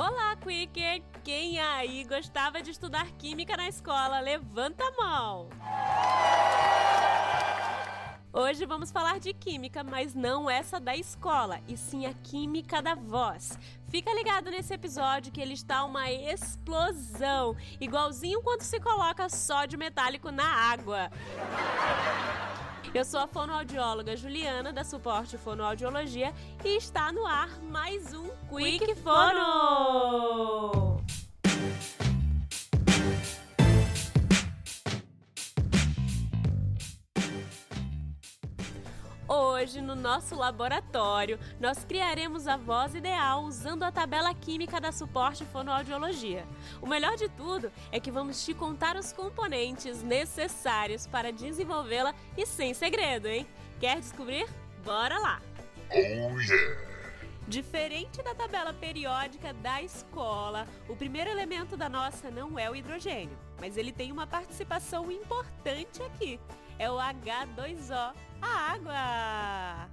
Olá, Quicker! Quem aí gostava de estudar química na escola? Levanta a mão! Hoje vamos falar de química, mas não essa da escola, e sim a química da voz. Fica ligado nesse episódio que ele está uma explosão, igualzinho quando se coloca sódio metálico na água. Eu sou a fonoaudióloga Juliana, da Suporte Fonoaudiologia, e está no ar mais Quick Fono! Hoje, no nosso laboratório, nós criaremos a voz ideal usando a tabela química da Suporte Fonoaudiologia. O melhor de tudo é que vamos te contar os componentes necessários para desenvolvê-la e sem segredo, hein? Quer descobrir? Bora lá! Oh yeah! Diferente da tabela periódica da escola, o primeiro elemento da nossa não é o hidrogênio, mas ele tem uma participação importante aqui. É o H2O, a água!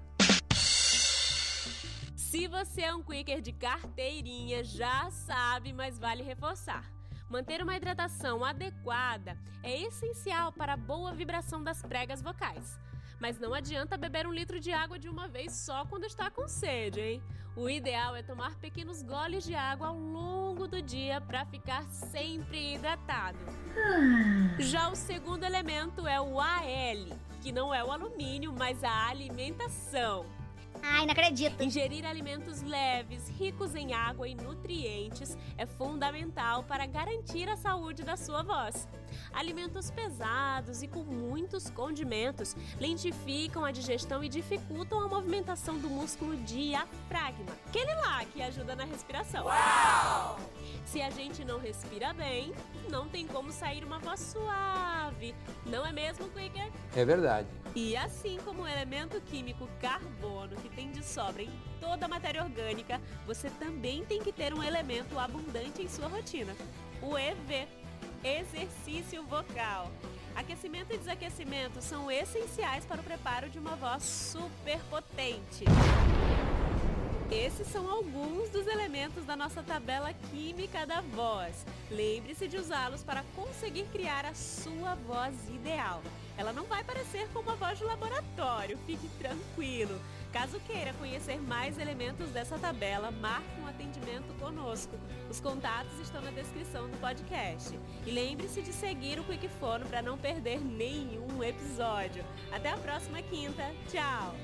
Se você é um quicker de carteirinha, já sabe, mas vale reforçar. Manter uma hidratação adequada é essencial para a boa vibração das pregas vocais. Mas não adianta beber um litro de água de uma vez só quando está com sede, hein? O ideal é tomar pequenos goles de água ao longo do dia para ficar sempre hidratado. Já o segundo elemento é o AL, que não é o alumínio, mas a alimentação. Ai, não acredito. Ingerir alimentos leves, ricos em água e nutrientes é fundamental para garantir a saúde da sua voz. Alimentos pesados e com muitos condimentos lentificam a digestão e dificultam a movimentação do músculo diafragma, aquele lá que ajuda na respiração. Uau! Se a gente não respira bem, não tem como sair uma voz suave. Não é mesmo, Quicker? É verdade. E assim como o elemento químico carbono, que tem de sobra em toda a matéria orgânica, você também tem que ter um elemento abundante em sua rotina: o EV exercício vocal. Aquecimento e desaquecimento são essenciais para o preparo de uma voz super potente. Esses são alguns dos elementos da nossa tabela química da voz. Lembre-se de usá-los para conseguir criar a sua voz ideal. Ela não vai parecer com uma voz de laboratório, fique tranquilo. Caso queira conhecer mais elementos dessa tabela, marque um atendimento conosco. Os contatos estão na descrição do podcast. E lembre-se de seguir o Quickfono para não perder nenhum episódio. Até a próxima quinta. Tchau!